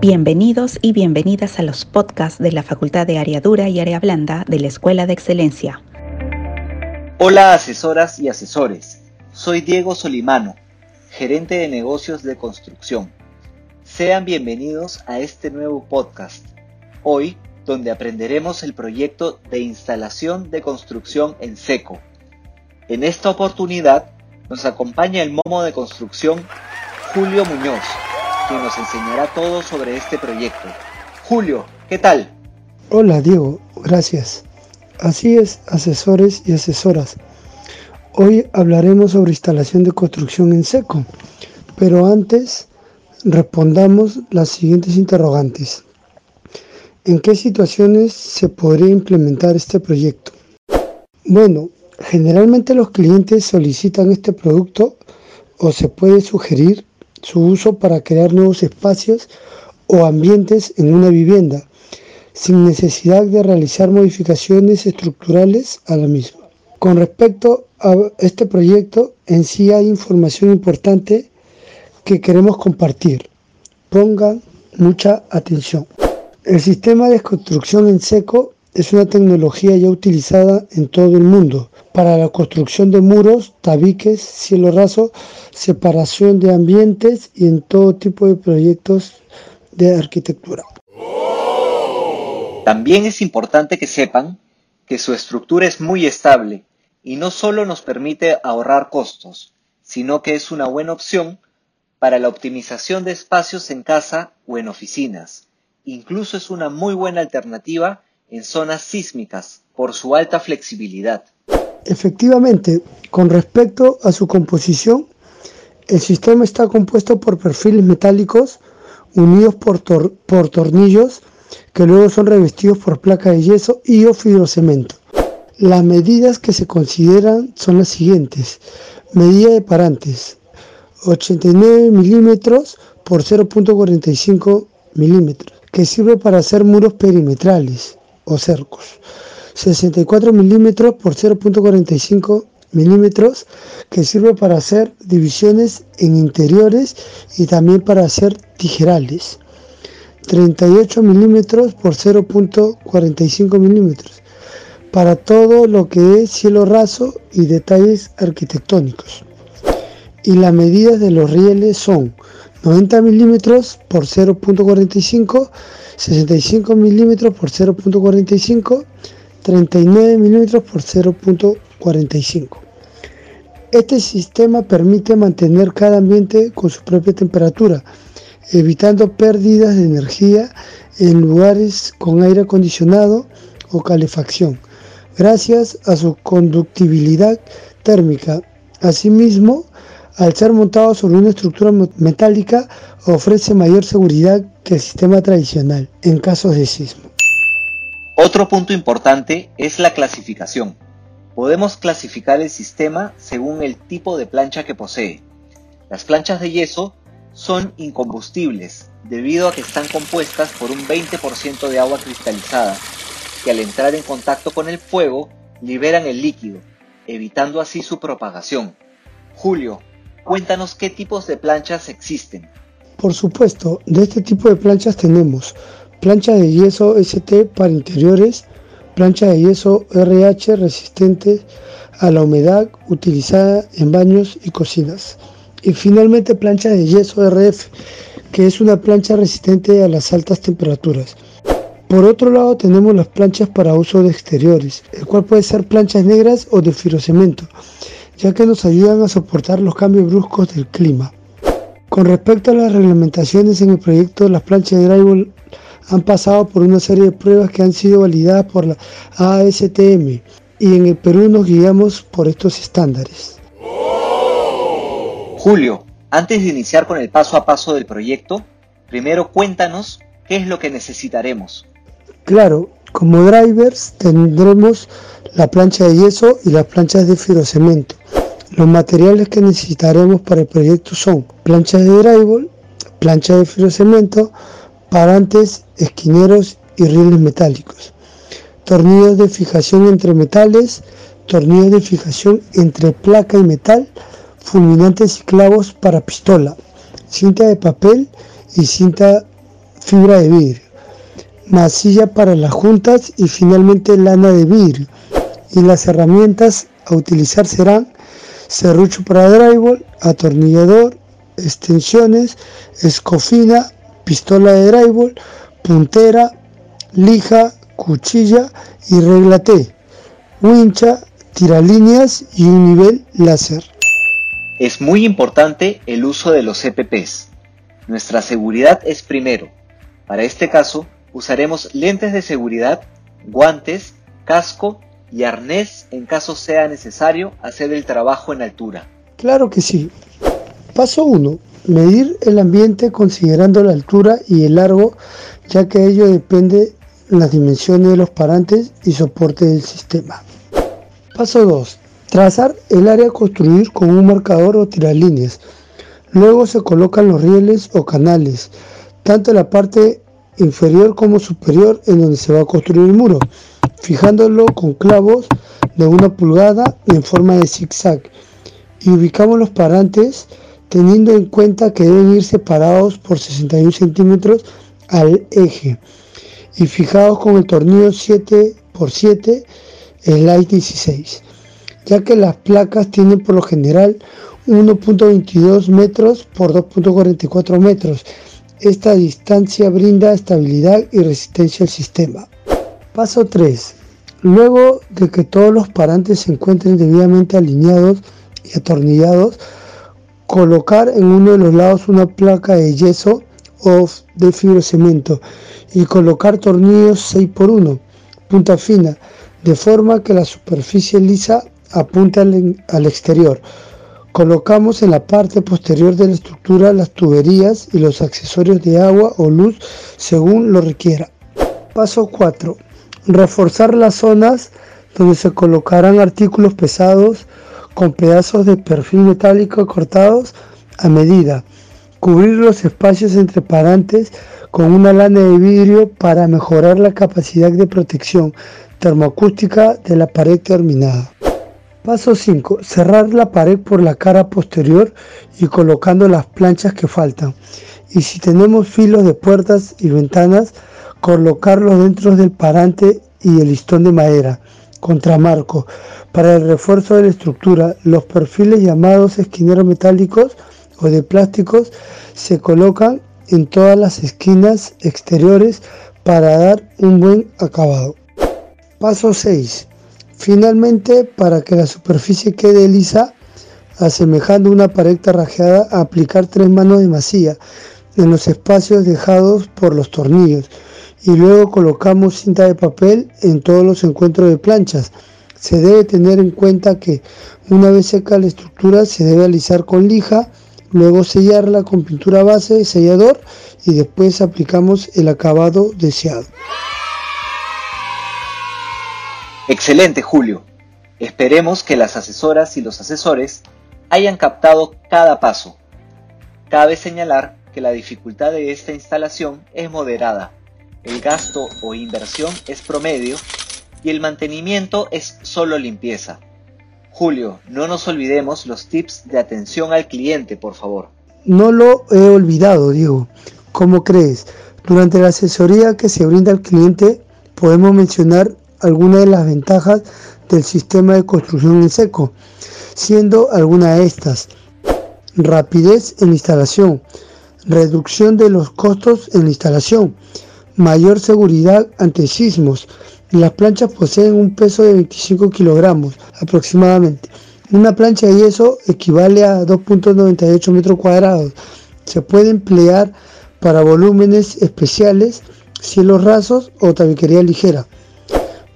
Bienvenidos y bienvenidas a los podcasts de la Facultad de Área Dura y Área Blanda de la Escuela de Excelencia. Hola asesoras y asesores, soy Diego Solimano, gerente de negocios de construcción. Sean bienvenidos a este nuevo podcast, hoy donde aprenderemos el proyecto de instalación de construcción en seco. En esta oportunidad nos acompaña el momo de construcción Julio Muñoz, quien nos enseñará todo sobre este proyecto. Julio, ¿qué tal? Hola Diego, gracias. Así es, asesores y asesoras. Hoy hablaremos sobre instalación de construcción en seco, pero antes respondamos las siguientes interrogantes. ¿En qué situaciones se podría implementar este proyecto? Bueno, generalmente los clientes solicitan este producto o se puede sugerir su uso para crear nuevos espacios o ambientes en una vivienda, sin necesidad de realizar modificaciones estructurales a la misma. Con respecto a este proyecto, en sí hay información importante que queremos compartir. Pongan mucha atención. El sistema de construcción en seco es una tecnología ya utilizada en todo el mundo para la construcción de muros, tabiques, cielo raso, separación de ambientes y en todo tipo de proyectos de arquitectura. También es importante que sepan que su estructura es muy estable y no solo nos permite ahorrar costos, sino que es una buena opción para la optimización de espacios en casa o en oficinas. Incluso es una muy buena alternativa en zonas sísmicas por su alta flexibilidad. Efectivamente, con respecto a su composición, el sistema está compuesto por perfiles metálicos unidos por, tornillos que luego son revestidos por placa de yeso y o fibrocemento. Las medidas que se consideran son las siguientes. Medida de parantes 89 milímetros por 0.45 milímetros que sirve para hacer muros perimetrales o cercos. 64 milímetros por 0.45 milímetros que sirve para hacer divisiones en interiores y también para hacer tijerales. 38 milímetros por 0.45 milímetros para todo lo que es cielo raso y detalles arquitectónicos. Y las medidas de los rieles son 90 milímetros por 0.45, 65 milímetros por 0.45, 39 milímetros por 0.45. Este sistema permite mantener cada ambiente con su propia temperatura, evitando pérdidas de energía en lugares con aire acondicionado o calefacción, gracias a su conductibilidad térmica. Asimismo, al ser montado sobre una estructura metálica, ofrece mayor seguridad que el sistema tradicional en casos de sismo. Otro punto importante es la clasificación. Podemos clasificar el sistema según el tipo de plancha que posee. Las planchas de yeso son incombustibles debido a que están compuestas por un 20% de agua cristalizada, que al entrar en contacto con el fuego liberan el líquido, evitando así su propagación. Julio, cuéntanos qué tipos de planchas existen. Por supuesto, de este tipo de planchas tenemos plancha de yeso ST para interiores, plancha de yeso RH resistente a la humedad utilizada en baños y cocinas. Y finalmente plancha de yeso RF, que es una plancha resistente a las altas temperaturas. Por otro lado tenemos las planchas para uso de exteriores, el cual puede ser planchas negras o de firocemento, ya que nos ayudan a soportar los cambios bruscos del clima. Con respecto a las reglamentaciones en el proyecto, las planchas de drywall han pasado por una serie de pruebas que han sido validadas por la ASTM y en el Perú nos guiamos por estos estándares. Julio, antes de iniciar con el paso a paso del proyecto, primero cuéntanos qué es lo que necesitaremos. Claro, como drivers tendremos la plancha de yeso y las planchas de firocemento. Los materiales que necesitaremos para el proyecto son planchas de drywall, plancha de firocemento, parantes, esquineros y rieles metálicos, tornillos de fijación entre metales, tornillos de fijación entre placa y metal, fulminantes y clavos para pistola, cinta de papel y cinta fibra de vidrio, masilla para las juntas y finalmente lana de vidrio. Y las herramientas a utilizar serán serrucho para drywall, atornillador, extensiones, escofina, pistola de drywall, puntera, lija, cuchilla y regla T, wincha, tiralíneas y un nivel láser. Es muy importante el uso de los EPPs. Nuestra seguridad es primero. Para este caso, usaremos lentes de seguridad, guantes, casco y arnés en caso sea necesario hacer el trabajo en altura. Claro que sí. Paso 1. Medir el ambiente considerando la altura y el largo, ya que ello depende las dimensiones de los parantes y soporte del sistema. Paso 2. Trazar el área a construir con un marcador o tiralíneas. Luego se colocan los rieles o canales, tanto en la parte inferior como superior en donde se va a construir el muro, fijándolo con clavos de una pulgada en forma de zigzag. Y ubicamos los parantes teniendo en cuenta que deben ir separados por 61 centímetros al eje y fijados con el tornillo 7x7 slide 16, ya que las placas tienen por lo general 1.22 metros por 2.44 metros. Esta distancia brinda estabilidad y resistencia al sistema. Paso 3. Luego de que todos los parantes se encuentren debidamente alineados y atornillados, colocar en uno de los lados una placa de yeso o de fibrocemento y colocar tornillos 6x1, punta fina, de forma que la superficie lisa apunte al, al exterior. Colocamos en la parte posterior de la estructura las tuberías y los accesorios de agua o luz según lo requiera. Paso 4. Reforzar las zonas donde se colocarán artículos pesados con pedazos de perfil metálico cortados a medida. Cubrir los espacios entre parantes con una lana de vidrio para mejorar la capacidad de protección termoacústica de la pared terminada. Paso 5. Cerrar la pared por la cara posterior y colocando las planchas que faltan. Y si tenemos filos de puertas y ventanas, colocarlos dentro del parante y el listón de madera, contramarco. Para el refuerzo de la estructura, los perfiles llamados esquineros metálicos o de plásticos se colocan en todas las esquinas exteriores para dar un buen acabado. Paso 6. Finalmente, para que la superficie quede lisa, asemejando una pared tarrajeada, aplicar tres manos de masilla en los espacios dejados por los tornillos y luego colocamos cinta de papel en todos los encuentros de planchas. Se debe tener en cuenta que una vez seca la estructura se debe alisar con lija, luego sellarla con pintura base sellador y después aplicamos el acabado deseado. Excelente, Julio. Esperemos que las asesoras y los asesores hayan captado cada paso. Cabe señalar que la dificultad de esta instalación es moderada, el gasto o inversión es promedio y el mantenimiento es solo limpieza. Julio, no nos olvidemos los tips de atención al cliente, por favor. No lo he olvidado, Diego. ¿Cómo crees? Durante la asesoría que se brinda al cliente podemos mencionar algunas de las ventajas del sistema de construcción en seco, siendo alguna de estas rapidez en la instalación, reducción de los costos en la instalación, mayor seguridad ante sismos. Las planchas poseen un peso de 25 kilogramos aproximadamente. Una plancha de yeso equivale a 2.98 metros cuadrados. Se puede emplear para volúmenes especiales, cielos rasos o tabiquería ligera.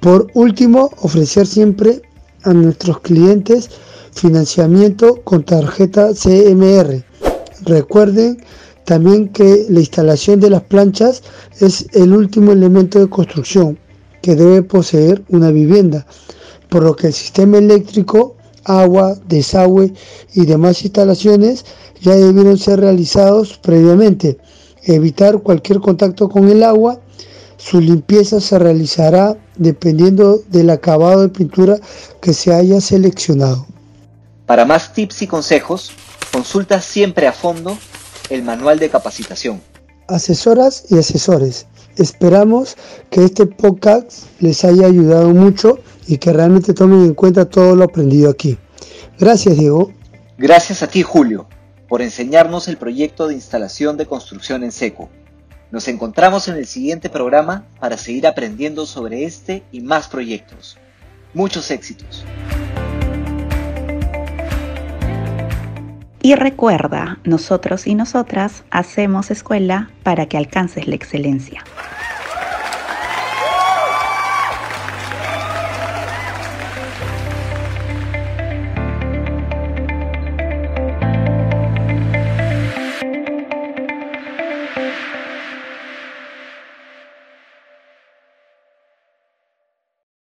Por último, ofrecer siempre a nuestros clientes financiamiento con tarjeta CMR. Recuerden también que la instalación de las planchas es el último elemento de construcción que debe poseer una vivienda, por lo que el sistema eléctrico, agua, desagüe y demás instalaciones ya debieron ser realizados previamente. Evitar cualquier contacto con el agua su limpieza se realizará dependiendo del acabado de pintura que se haya seleccionado. Para más tips y consejos, consulta siempre a fondo el manual de capacitación. Asesoras y asesores, esperamos que este podcast les haya ayudado mucho y que realmente tomen en cuenta todo lo aprendido aquí. Gracias, Diego. Gracias a ti, Julio, por enseñarnos el proyecto de instalación de construcción en seco. Nos encontramos en el siguiente programa para seguir aprendiendo sobre este y más proyectos. Muchos éxitos. Y recuerda, nosotros y nosotras hacemos escuela para que alcances la excelencia.